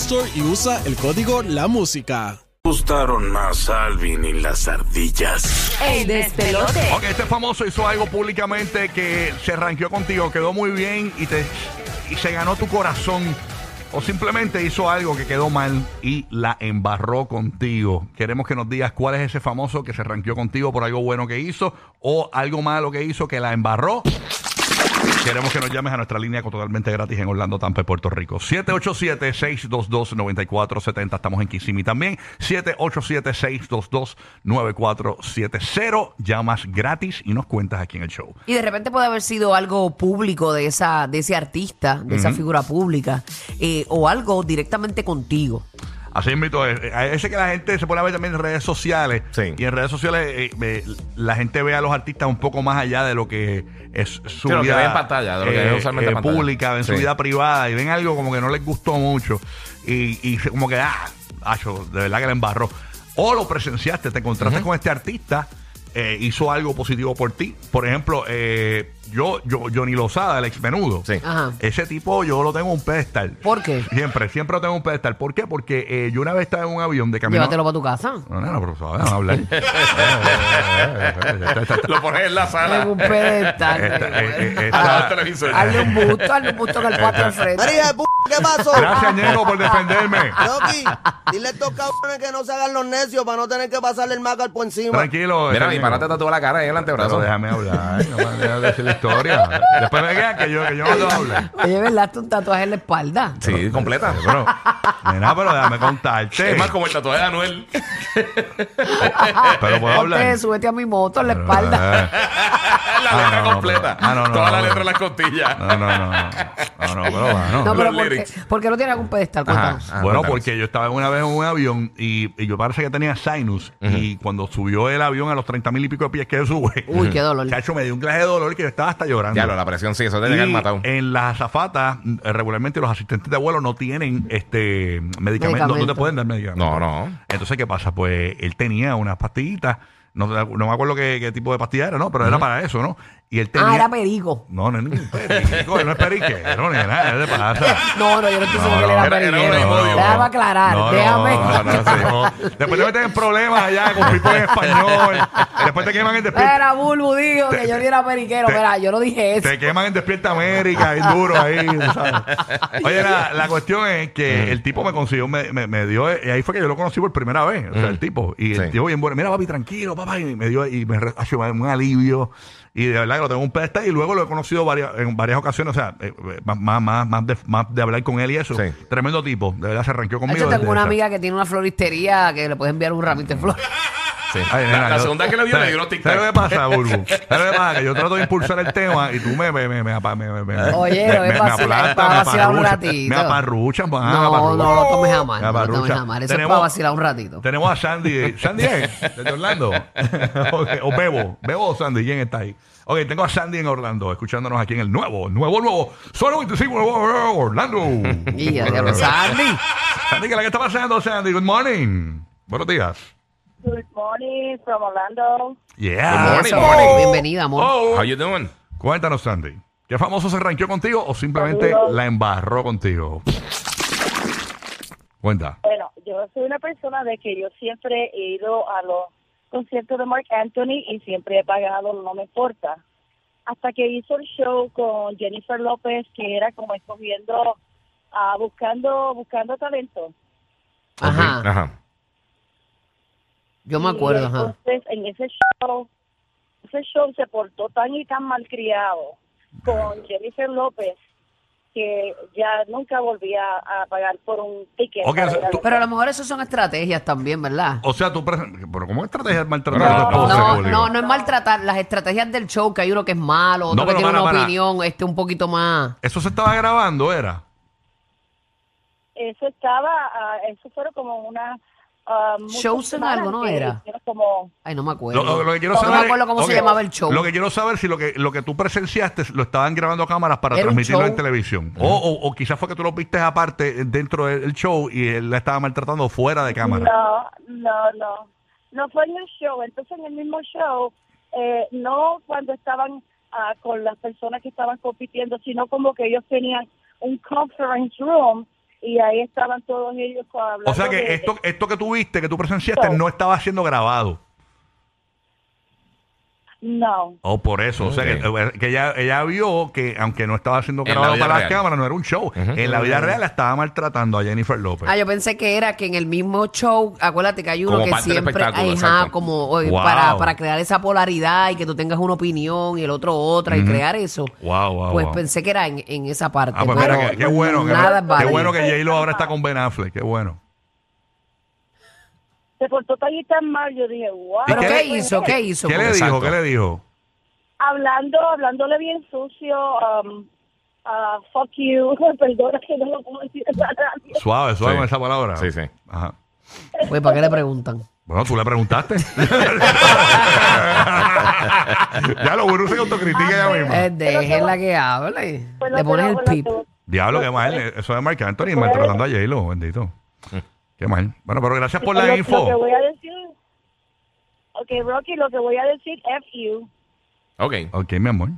Store y usa el código La Música. gustaron más Alvin y las ardillas. ¡Ey, despelote! Ok, este famoso hizo algo públicamente que se ranqueó contigo, quedó muy bien y, te, y se ganó tu corazón. O simplemente hizo algo que quedó mal y la embarró contigo. Queremos que nos digas cuál es ese famoso que se ranqueó contigo por algo bueno que hizo o algo malo que hizo que la embarró. Queremos que nos llames a nuestra línea totalmente gratis en Orlando, Tampa, Puerto Rico. 787-622-9470. Estamos en Kissimmee también. 787-622-9470. Llamas gratis y nos cuentas aquí en el show. Y de repente puede haber sido algo público de esa de ese artista, de esa figura pública, eh, o algo directamente contigo. Así invito a ese que la gente se pone a ver también en redes sociales. Sí. Y en redes sociales eh, eh, la gente ve a los artistas un poco más allá de lo que es su Sí, lo que vida ve en pantalla, de lo que ve usualmente en pantalla. pública, en su vida privada y ven algo como que no les gustó mucho y, y como que, ah, acho, de verdad que le embarró. O lo presenciaste, te encontraste con este artista, eh, hizo algo positivo por ti. Por ejemplo, eh, yo, yo, Johnny Lozada, el ex menudo. Sí. Ajá. Ese tipo yo lo tengo en un pedestal. ¿Por qué? Siempre, siempre lo tengo en un pedestal. ¿Por qué? Porque eh, yo una vez estaba en un avión de camino. Llévatelo para tu casa. No, no, no, pero vamos a hablar. Lo pones en la En sala. un pedestal. Esta- eh, eh, esta-. Hazle un busto, hazle un busto con el cuatro enfrente. María ¿qué pasó? Gracias, Ñengo, por defenderme. Loki, dile a estos cabrones que no se hagan los necios para no tener que pasarle el macar por encima. Tranquilo. Mira, este, mi pana te tatuó la cara ahí en el Pero antebrazo. déjame hablar, no me dejes decir la historia. Después me quedan que yo, que yo no te hable. Oye, ¿verdad? Un tatuaje en la espalda. Sí, completa. Pero, nena, pero déjame contarte. Es más como el tatuaje de Anuel. Pero puedo hablar. Ponte, súbete a mi moto en la espalda. Eh, la Ah, letra no, completa. pero- ah, no, no, Toda no, la no. letra en las costillas. No, no, no. No, no, no, pero bueno. No, pero Los ¿por qué, lyrics. por qué no tiene algún pedestal? Cuéntanos. Ajá. Ah, bueno, cuéntanos. porque yo estaba una vez en un avión y, y yo parece que tenía sinus. Y cuando subió el avión a los 30 mil y pico de pies que sube, Uy, qué dolor. chacho, me dio un clase de dolor que yo estaba hasta llorando. Ya, lo, la presión sí, eso te Y matado. en las azafatas, mm, regularmente los asistentes de vuelo no tienen este medicamentos, no te Medicamento. pueden dar medicamentos. No, no. Entonces, ¿qué pasa? Pues él tenía unas pastillitas, no, no me acuerdo qué, qué tipo de pastilla era, ¿no? Pero era para eso, ¿no? Y él tenía... Ah, era perico. No, no es ningún perico, él no es periquero, ni nada, ¿qué te pasa? No, no, yo no estoy No, que él no, era periquero. Déjame aclarar, No, no, déjame. no, no, sí, no. Después te meten en problemas allá con people en español. Después te queman en despierta. Era Bulbu dijo que yo ni era periquero. te- Mira, yo no dije eso. Te queman en Despierta América, bien duro ahí. Oye, la, la cuestión es que el tipo me consiguió, me, me, me dio, y ahí fue que yo lo conocí por primera vez, o sea, el tipo. Y el Sí. tipo bien bueno, mira papi, tranquilo, papá, y me dio, y me un alivio. Y de verdad lo tengo en un pedestal y luego lo he conocido varias, en varias ocasiones, o sea, eh, eh, más, más, más, más, de, más de hablar con él y eso. Sí. Tremendo tipo, de verdad se arranquó conmigo. Yo tengo desde una esa- amiga que tiene una floristería que le puedes enviar un ramito de flores. Sí. Ay, la, nena, la yo- segunda que le dio le ¿sabes- dio unos tic ¿Sabes lo que pasa, Burbu? ¿Sabes lo que pasa? Que yo trato de impulsar el tema y tú me, me, me, me, me, me, me- Oye, me, no me aplastas, me vacilar un aparruchas, ratito. Me pues, ah, No, me aparruchan. no lo tomes jamás, Me no lo tomes aparruchan. jamás. Eso es Tenemos- para vacilar un ratito. Tenemos a Sandy. ¿Sandy es? ¿Desde Orlando? O Bebo. ¿Bebo o Sandy? ¿Quién está ahí? Ok, tengo a Sandy en Orlando, escuchándonos aquí en el nuevo, nuevo, nuevo. Solo 25 Orlando. Y ya, Sandy. Sandy, ¿qué es la que está pasando, Sandy? Good morning. Buenos días. Good morning from Orlando. Yeah. Good morning, morning. Bienvenida, amor. Oh. How you doing? Cuéntanos, Sandy. ¿Qué famoso se ranqueó contigo o simplemente Saludos. la embarró contigo? Cuenta. Bueno, yo soy una persona de que yo siempre he ido a los conciertos de Mark Anthony y siempre he pagado, no me importa. hasta que hizo el show con Jennifer López, que era como escogiendo, ah, buscando, buscando talento. Ajá. Ajá. Yo me Y acuerdo, ajá. Entonces, en ese show, ese show se portó tan y tan malcriado con Jennifer López que ya nunca volvía a pagar por un ticket. O sea, tú-. Pero a lo mejor eso son estrategias también, ¿verdad? O sea, tú... pre- Pero ¿cómo estrategia de maltratar No, a tu esposa, No, Julio? no, no es maltratar. Las estrategias del show, que hay uno que es malo, otro No, que pero tiene para, una para. opinión este un poquito más. Eso se estaba grabando, ¿era? Eso estaba, ah, eso fueron como una... ah, muchas Shows en semanas algo, ¿no era? como... Ay, no me acuerdo. Lo, lo- lo que quiero no saber me acuerdo cómo ok, se llamaba el show. Lo que quiero saber si lo que lo que tú presenciaste lo estaban grabando a cámaras para transmitirlo en televisión. o, o, o quizás fue que tú lo viste aparte dentro del show y él la estaba maltratando fuera de cámara. No, no, no. No fue en el show. Entonces, en el mismo show, eh, no cuando estaban ah, con las personas que estaban compitiendo, sino como que ellos tenían un conference room y ahí estaban todos ellos hablando O sea que de- esto esto que tú viste, que tú presenciaste, no estaba siendo grabado. No. O por eso, o sea que, eh, que ella, ella vio que aunque no estaba siendo En la grabado vida para las real. cámaras, no era un show. En la vida real la estaba maltratando a Jennifer López. Ah, yo pensé que era que en el mismo show, acuérdate que hay uno Como que parte del siempre, espectáculo, ajá, exacto. como oye, Wow. para, para crear esa polaridad y que tú tengas una opinión y el otro otra y crear eso. Wow, wow, pues wow. pensé que era en, en esa parte. Ah, pues pero mira, qué, qué bueno. que- Nada es qué válido. bueno que J-Lo ahora está con Ben Affleck. Qué bueno. Se portó tan y tan mal, yo dije, wow. ¿Pero ¿Y qué, qué hizo? ¿Qué hizo? ¿Qué le Exacto. dijo? ¿Qué le dijo? Hablando, hablándole bien sucio, um, ah, fuck you, perdona que no lo puedo decir. Suave, suave Sí. con esa palabra. Sí, sí. Ajá. Pues, ¿para qué le preguntan? Bueno, tú le preguntaste. ya lo bueno se autocritica ella misma. Eh, déjenla que hable. Pues Le pones el pip. lo- Diablo, qué mal. Eso de Marc Anthony maltratando a J-Lo, bendito. Qué mal. Bueno, pero gracias por lo- la Lo que info. voy a decir, ok, Rocky, lo que voy a decir, F you. Ok. Ok, mi amor.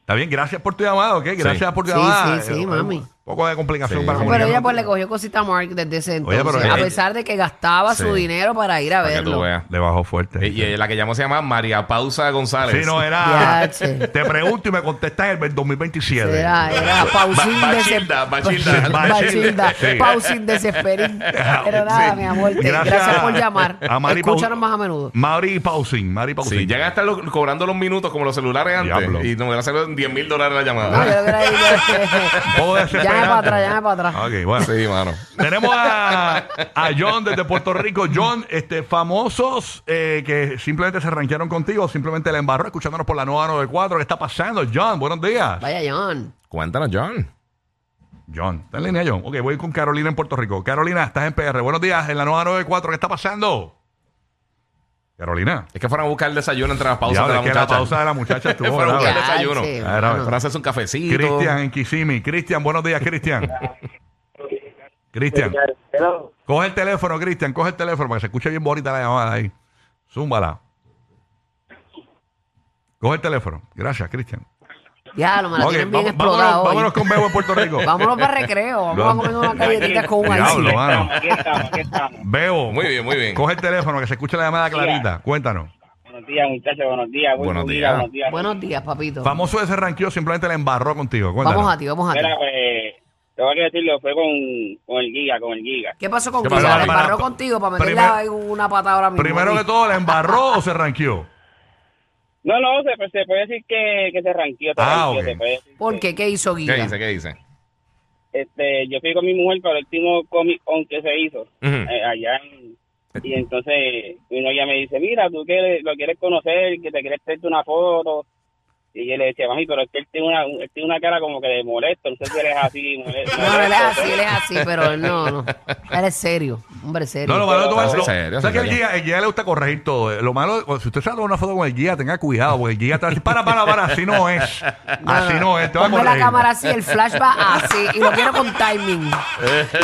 Está bien, gracias por tu llamada, ¿ok? Gracias por tu Sí, llamada. sí, sí, Eh, mami. Poco de complicación Sí. para Pero ella pues le cogió cosita a Mark desde ese Oye, entonces. pero a ella- pesar de que gastaba Sí. su dinero para ir a Para que tú verlo. veas. Le bajó fuerte. Y, y la que llamó se llama María Pausa González. Sí, no, era. Te pregunto y me contestas en el 2027. Era, era Pausín Ba- Bachilda, Bachilda. Bachilda. Sí. Pausín desesperín. Pero nada, Sí. mi amor. te- Gracias, por llamar. a Mari Escúchanos más a menudo. Mari Pausing, Mari Pausing. Sí, llegan a estar lo- cobrando los minutos como los celulares antes. Diablo. Y nos van a hacer 10 mil dólares la No, llamada. yo hubiera ido. Poco Llame para atrás, llame para atrás. Ok, bueno. Sí, mano. Tenemos a, a John desde Puerto Rico. John, este, famosos eh, que simplemente se ranquearon contigo, simplemente la embarró, escuchándonos por la nueva 94. ¿Qué está pasando? John, buenos días. Vaya, John. Cuéntanos, John. John, ¿está en línea, John? Ok, voy con Carolina en Puerto Rico. Carolina, estás en PR. Buenos días, en la nueva 94. ¿Qué está pasando? Carolina. Es que fueron a buscar el desayuno entre las pausas de la es que la muchacha. pausa de la muchacha estuvo Fueron a buscar el desayuno. Mano. Para hacerse un cafecito. Cristian en Kissimmee. Cristian, buenos días, Cristian. Cristian. Coge el teléfono, Cristian, coge el teléfono para que se escuche bien bonita la llamada ahí. Zúmbala. Coge el teléfono. Gracias, Cristian. Ya, lo me la Ok, tienen bien explotado vámonos, con Bebo en Puerto Rico. Vámonos para recreo. Vamos a comer unas galletitas con un Diablo, ice. mano. Aquí estamos, aquí estamos. Bebo. Muy bien, muy bien. Coge el teléfono que se escuche la llamada clarita. Cuéntanos. Buenos días, muchachos, buenos días. Buen Buenos día, días. Buenos días. Buenos días, papito. Famoso de ese ranqueo simplemente le embarró contigo. Cuéntanos. Vamos a ti, vamos a ti. Mira, pues, tengo que decirlo, fue con, con el guía, con el giga. ¿Qué pasó con ¿Qué Giga? pasó? ¿Le Para- embarró para- contigo para ahí una patada ahora mismo? Primero que todo, ¿le embarró o se ranqueó? No, no, se, se puede decir que, que se ranqueó. se Ah, ranqueó, ok. se puede decir ¿Por que- qué? ¿Qué hizo Giga? ¿Qué dice? ¿Qué dice? Este, yo fui con mi mujer para el último Comic Con que se hizo eh, allá en- y entonces mi novia me dice, mira, tú quieres, lo quieres conocer, que te quieres hacerte una foto. Y yo le decía, mami, pero es que él tiene una, él tiene una cara como que de molesto, no sé si él es así. molesto, No, él es así, él es así, pero él no, no. Él es serio, hombre serio. No, lo malo de todo es- lo- serio, ¿sabes que el guía, el guía le gusta corregir todo? Lo malo, si usted tomar una foto con el guía, tenga cuidado, porque el guía te va a decir, para, para, para, así no es. Así no es, te va a Ponme la corregir. cámara así, el flash va así, y lo quiero con timing.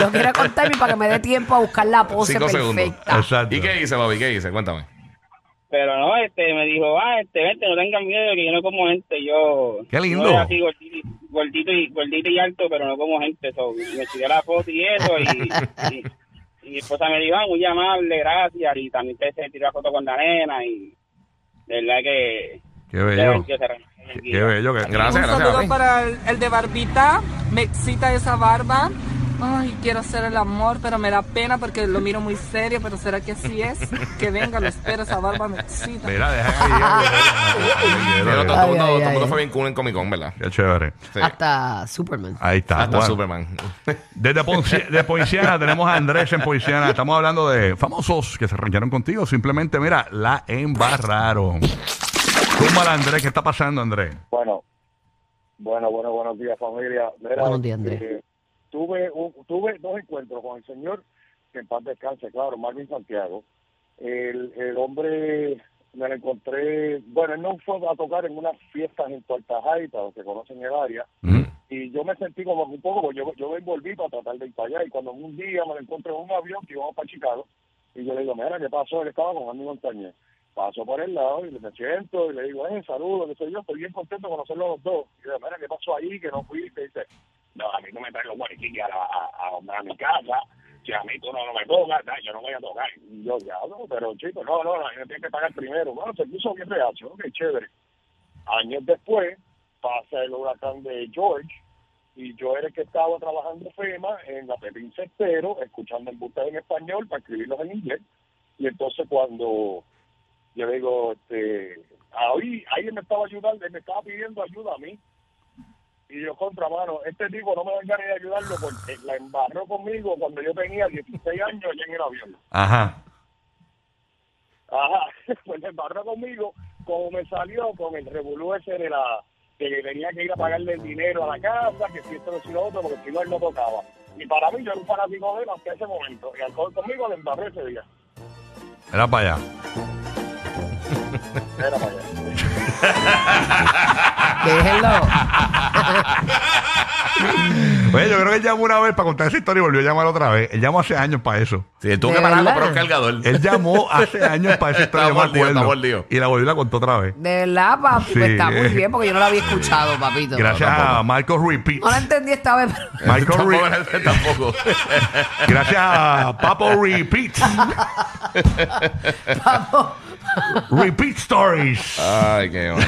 Lo quiero con timing para que me dé tiempo a buscar la pose Cinco segundos. perfecta. Exacto. ¿Y qué dice, Bobby? ¿Qué dice? Cuéntame. Pero no, este, me dijo, ah, este, vente, no tengan miedo que yo no como gente, yo... Qué lindo. Yo soy así gordito, y- gordito, y, gordito y alto, pero no como gente, so, me tiré la foto y eso, y, y, y mi esposa me dijo, ah, muy amable, gracias, y también te se tiró la foto con la nena, y de verdad que... Qué bello. que Qué, bello. Que, Gracias, Un gracias. saludo para el, el de barbita. Me excita esa barba. Ay, quiero hacer el amor, pero me da pena porque lo miro muy serio. Pero será que así es. Que venga, lo espero. Esa barba me excita. Mira, deja ahí. Pero todo, el mundo, todo fue bien cool en Comic Con, ¿verdad? Qué chévere. Sí. Hasta Superman. Ahí está. Hasta Bueno, Superman. Desde Ponci- de Poinciana tenemos a Andrés en Poinciana. Estamos hablando de famosos que se rankearon contigo. Simplemente, mira, la embarraron. Túmbala, Andrés. ¿Qué está pasando, Andrés? Bueno, bueno, bueno, buenos días familia. Mira, Buenos días, Andrés. eh, tuve dos encuentros con el señor, que en paz descanse, claro, Marvin Santiago. El, el hombre me lo encontré, bueno, él no fue a tocar en unas fiestas en Puerta Jaita, los que conocen el área, Mm. y yo me sentí como un poco, porque yo, yo me envolví para tratar de ir para allá, y cuando un día me lo encontré en un avión que íbamos para Chicago, y yo le digo, mira, ¿qué pasó? Él estaba con Andy Montañez. Paso por el lado y me siento y le digo, eh, saludos, que soy yo, estoy bien contento de conocerlos los dos. Y yo, mira, ¿qué pasó ahí? Que no fuiste. Y dice, no, a mí no me traen los guariquillos a, la- mi casa, si a mí tú no, no me tocas, yo no voy a tocar. Y yo, ya, no, pero chico, no, no, no, me tiene que pagar primero. Bueno, se puso bien reacio, ok, chévere. Años después, pasa el huracán de George, y yo era el que estaba trabajando FEMA en la Pepín Cestero, escuchando embustes en español para escribirlos en inglés. Y entonces cuando yo digo, este, ahí, ahí me estaba ayudando, me estaba pidiendo ayuda a mí. Y yo, contra mano, este tipo no me dan ganas de ayudarlo porque la embarró conmigo cuando yo tenía 16 años allá en el avión. Ajá. Ajá, pues la embarró conmigo, como me salió con el revolú ese de la que tenía que ir a pagarle el dinero a la casa, que si esto, que si lo otro, porque si no él no tocaba. Y para mí yo era un fanático de él hasta ese momento. Y al conmigo le embarré ese día. Era para allá. Era para allá. Déjenlo. Oye, yo creo que él llamó una vez para contar esa historia y volvió a llamar otra vez. Él llamó hace años para eso. Sí, él tuvo ¿De que pararlo verdad? por un cargador. Él llamó hace años para esa historia, mordido, está acuerdo. mordido. Y la volvió y la contó otra vez. De verdad, papi, Sí. pues está muy bien porque yo no lo había escuchado, papito. Gracias a Marco Repeat. No la entendí esta vez, pero... Michael Tampoco, Re- tampoco. Gracias a Papo Repeat. Papo, Repeat Stories. Ay, qué bueno.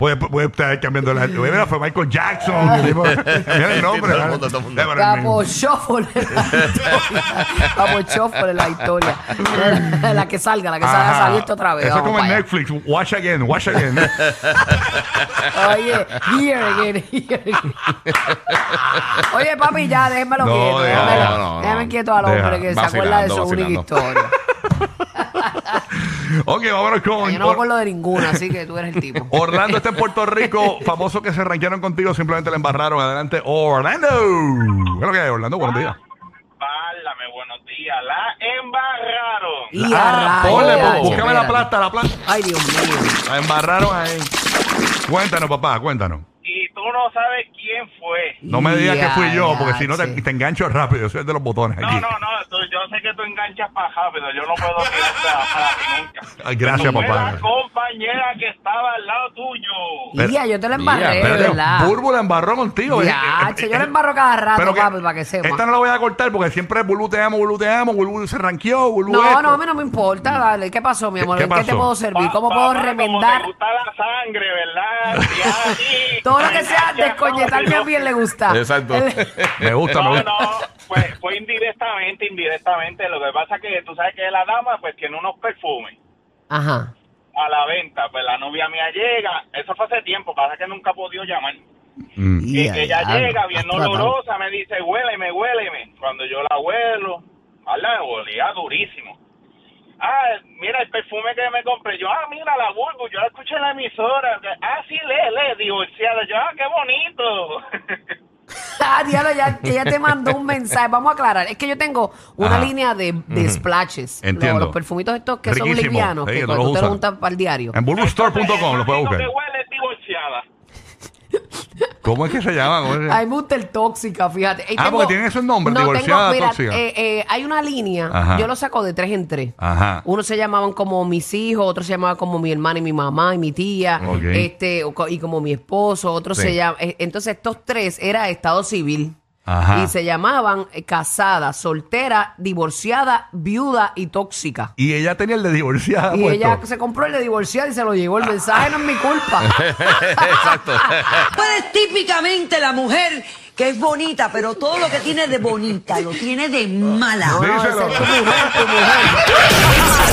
Puede, puede estar cambiando la. Mira, fue Michael Jackson. el tipo- Mira el nombre. Todo el mundo, todo el mundo. Pero el mismo. Papo Shuffle en la historia. Papo Shuffle en la historia. La que salga, la que salga Ajá. saliente otra vez. Eso es Vamos como en para allá. Netflix. Watch again, watch again. Oye, here again, here again. Oye, papi, ya, déjenmelo No, quieto. deja, déjenmelo- no, no, no. déjenme quieto al Deja. hombre que se acuerda de su Vacilando, única vacilando. historia. Ok, vámonos con. Yo no me acuerdo de ninguna, así que tú eres el tipo. Orlando está en Puerto Rico, famoso que se rankearon contigo, simplemente le embarraron. Adelante, Orlando. ¿Qué es lo que hay, Orlando? Buenos días. Válame, buenos días. La embarraron. Y Ah, a rayos, ponle, búscame la plata, la plata. Ay, Dios mío. La embarraron ahí. Cuéntanos, papá, cuéntanos. Tú no sabes quién fue. No me digas que fui yo, porque si no te, engancho rápido. Yo soy el de los botones No, aquí. no, no. tú- yo sé que tú enganchas para rápido. Yo no puedo nunca. Ay, gracias, papá. la compañera que estaba al lado tuyo. Ya, yo te lo embarré, Pero verdad. Burbu la embarró contigo. Ya, Eh, che, eh, yo lo embarro cada rato, pero que- papi, para que sepa. Esta no la voy a cortar porque siempre Burbu te amo, Burbu te amo, Burbu se ranqueó, Burbu No, esto. no, a mí no me importa, dale. ¿Qué pasó, mi amor? ¿Qué ¿En qué te puedo servir? Pa- ¿Cómo puedo Como remendar? te gusta la sangre, ¿verdad? Todo lo que sea A bien le gusta. Exacto. Me gusta, me No, gusta. no, fue, fue indirectamente, indirectamente. Lo que pasa es que tú sabes que la dama pues tiene unos perfumes Ajá. a la venta. Pues la novia mía llega, eso fue hace tiempo, pasa que nunca ha podido llamar. Mm. Y que ella ya, llega bien olorosa, me dice, huéleme, huéleme. Cuando yo la huelo, ¿verdad? Olía durísimo. Ah, mira el perfume que me compré. Yo, ah, mira la Bulbu, yo la escuché en la emisora. Ah, sí, lee, lee, divorciada. Yo, ah, qué bonito. Ah, diablo, ya, ella te mandó un mensaje. Vamos a aclarar. Es que yo tengo una Ajá. línea de, de splashes. Entiendo. Los, los perfumitos estos que son livianos, Sí, que te lo usas. untas para el diario. En bulbustore.com lo puedes buscar. ¿Cómo es que se llama? ¿Cómo es que- A mí me gusta el tóxica, fíjate. Ah, porque tienen esos nombres, no, divorciada, tóxica. eh, eh, hay una línea, Ajá. yo lo saco de tres en tres. Ajá. Uno se llamaban como mis hijos, otro se llamaba como mi hermana y mi mamá y mi tía, Ok. este, o co- y como mi esposo, otro Sí. se llama. eh, Entonces, estos tres era estado civil. Ajá. y se llamaban eh, casada, soltera, divorciada, viuda y tóxica. Y ella tenía el de divorciada Y puesto. ella se compró el de divorciada y se lo llevó. El mensaje no es mi culpa. Exacto. Tú eres típicamente la mujer que es bonita, pero todo lo que tiene de bonita lo tiene de mala. No, no, Díselo. esa es tu mujer, tu mujer.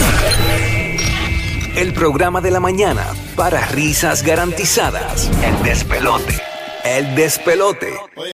El programa de la mañana para risas garantizadas. El despelote. El despelote.